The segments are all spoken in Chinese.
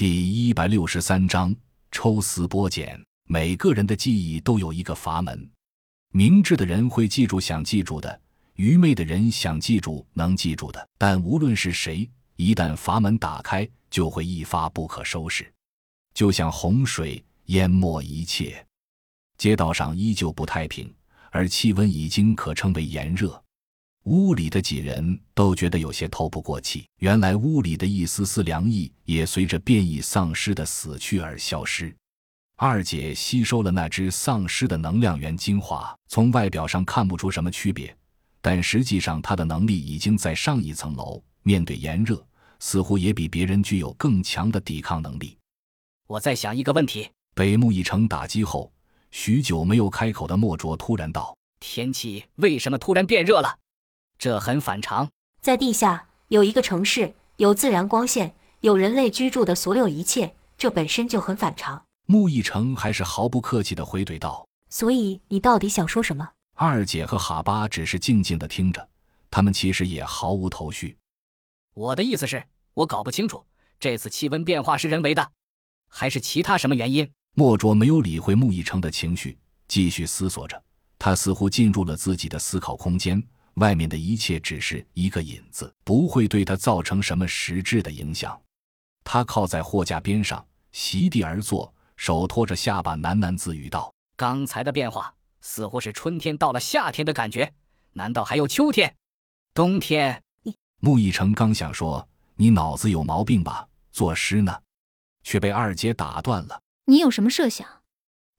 第一百六十三章抽丝剥茧。每个人的记忆都有一个阀门，明智的人会记住想记住的，愚昧的人想记住能记住的。但无论是谁，一旦阀门打开，就会一发不可收拾，就像洪水淹没一切。街道上依旧不太平，而气温已经可称为炎热。屋里的几人都觉得有些透不过气。原来屋里的一丝丝凉意也随着变异丧尸的死去而消失。二姐吸收了那只丧尸的能量源精华，从外表上看不出什么区别，但实际上她的能力已经在上一层楼。面对炎热，似乎也比别人具有更强的抵抗能力。我在想一个问题：北木一成打击后，许久没有开口的莫卓突然道：“天气为什么突然变热了？这很反常。在地下有一个城市，有自然光线，有人类居住的所有一切，这本身就很反常。”穆易成还是毫不客气地回怼道：“所以你到底想说什么？”二姐和哈巴只是静静地听着，他们其实也毫无头绪。我的意思是，我搞不清楚这次气温变化是人为的，还是其他什么原因。莫卓没有理会穆易成的情绪，继续思索着。他似乎进入了自己的思考空间，外面的一切只是一个引子，不会对他造成什么实质的影响。他靠在货架边上，席地而坐。手托着下巴，喃喃自语道：“刚才的变化似乎是春天到了夏天的感觉，难道还有秋天、冬天？”穆义成刚想说：“你脑子有毛病吧？作诗呢？”却被二姐打断了：“你有什么设想？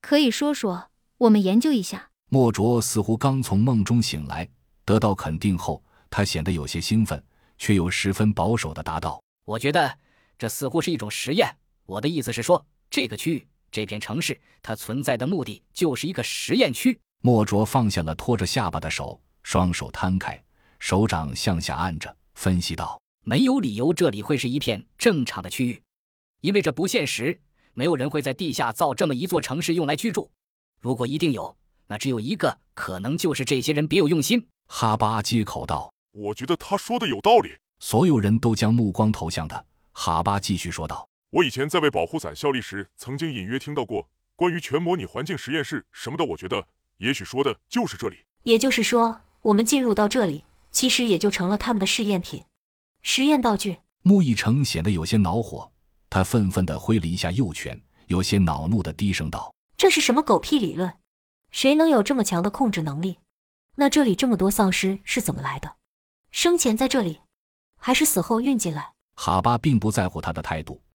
可以说说，我们研究一下。”莫卓似乎刚从梦中醒来，得到肯定后，他显得有些兴奋，却又十分保守的答道：“我觉得这似乎是一种实验。我的意思是说，这个区域。”这片城市，它存在的目的就是一个实验区。莫卓放下了托着下巴的手，双手摊开，手掌向下按着，分析道：“没有理由这里会是一片正常的区域，因为这不现实。没有人会在地下造这么一座城市用来居住。如果一定有，那只有一个可能，就是这些人别有用心。”哈巴接口道：“我觉得他说的有道理。”所有人都将目光投向他。哈巴继续说道。我以前在为保护伞效力时，曾经隐约听到过关于全模拟环境实验室什么的。我觉得，也许说的就是这里。也就是说，我们进入到这里，其实也就成了他们的试验品、实验道具。穆易成显得有些恼火，他愤愤地挥了一下右拳，有些恼怒地低声道：“这是什么狗屁理论？谁能有这么强的控制能力？那这里这么多丧尸是怎么来的？生前在这里，还是死后运进来？”哈巴并不在乎他的态度。